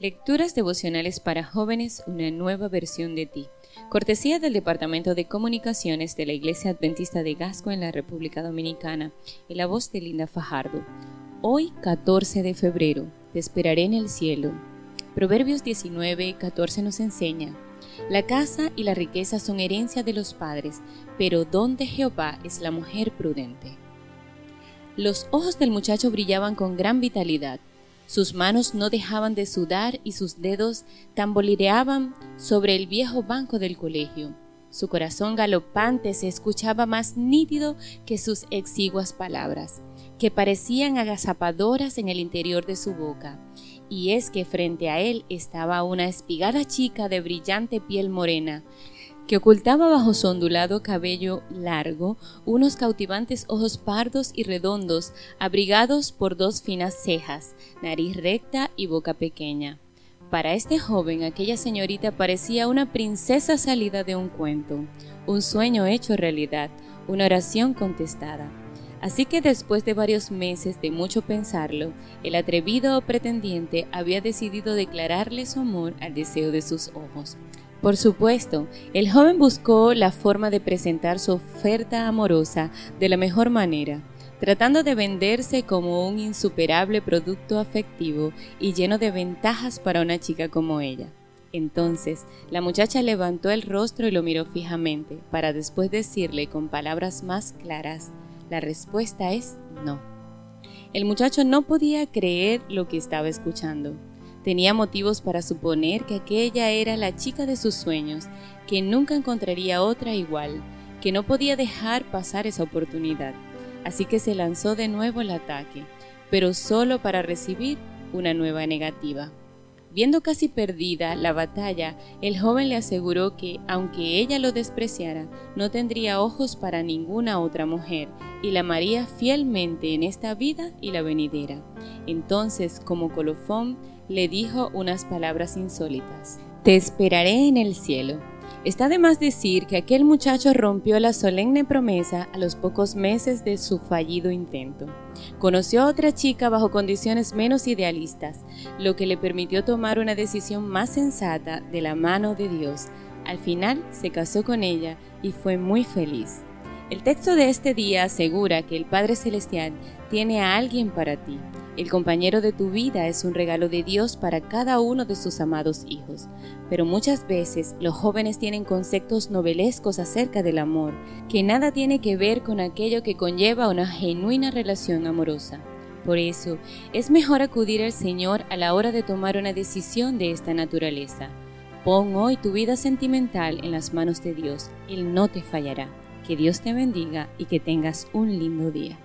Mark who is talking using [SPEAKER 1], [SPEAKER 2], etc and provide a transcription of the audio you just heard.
[SPEAKER 1] Lecturas devocionales para jóvenes, una nueva versión de ti. Cortesía del Departamento de Comunicaciones de la Iglesia Adventista de Gasco en la República Dominicana, en la voz de Linda Fajardo. Hoy, 14 de febrero, te esperaré en el cielo. Proverbios 19, 14 nos enseña, la casa y la riqueza son herencia de los padres, pero don de Jehová es la mujer prudente. Los ojos del muchacho brillaban con gran vitalidad sus manos no dejaban de sudar y sus dedos tamborileaban sobre el viejo banco del colegio. Su corazón galopante se escuchaba más nítido que sus exiguas palabras, que parecían agazapadoras en el interior de su boca. Y es que frente a él estaba una espigada chica de brillante piel morena, que ocultaba bajo su ondulado cabello largo unos cautivantes ojos pardos y redondos, abrigados por dos finas cejas, nariz recta y boca pequeña. Para este joven aquella señorita parecía una princesa salida de un cuento, un sueño hecho realidad, una oración contestada. Así que después de varios meses de mucho pensarlo, el atrevido pretendiente había decidido declararle su amor al deseo de sus ojos. Por supuesto, el joven buscó la forma de presentar su oferta amorosa de la mejor manera, tratando de venderse como un insuperable producto afectivo y lleno de ventajas para una chica como ella. Entonces, la muchacha levantó el rostro y lo miró fijamente, para después decirle con palabras más claras, la respuesta es no. El muchacho no podía creer lo que estaba escuchando. Tenía motivos para suponer que aquella era la chica de sus sueños, que nunca encontraría otra igual, que no podía dejar pasar esa oportunidad. Así que se lanzó de nuevo al ataque, pero solo para recibir una nueva negativa. Viendo casi perdida la batalla, el joven le aseguró que, aunque ella lo despreciara, no tendría ojos para ninguna otra mujer y la amaría fielmente en esta vida y la venidera. Entonces, como colofón, le dijo unas palabras insólitas. Te esperaré en el cielo. Está de más decir que aquel muchacho rompió la solemne promesa a los pocos meses de su fallido intento. Conoció a otra chica bajo condiciones menos idealistas, lo que le permitió tomar una decisión más sensata de la mano de Dios. Al final se casó con ella y fue muy feliz. El texto de este día asegura que el Padre Celestial tiene a alguien para ti, el compañero de tu vida es un regalo de Dios para cada uno de sus amados hijos, pero muchas veces los jóvenes tienen conceptos novelescos acerca del amor, que nada tiene que ver con aquello que conlleva una genuina relación amorosa. Por eso, es mejor acudir al Señor a la hora de tomar una decisión de esta naturaleza. Pon hoy tu vida sentimental en las manos de Dios, Él no te fallará. Que Dios te bendiga y que tengas un lindo día.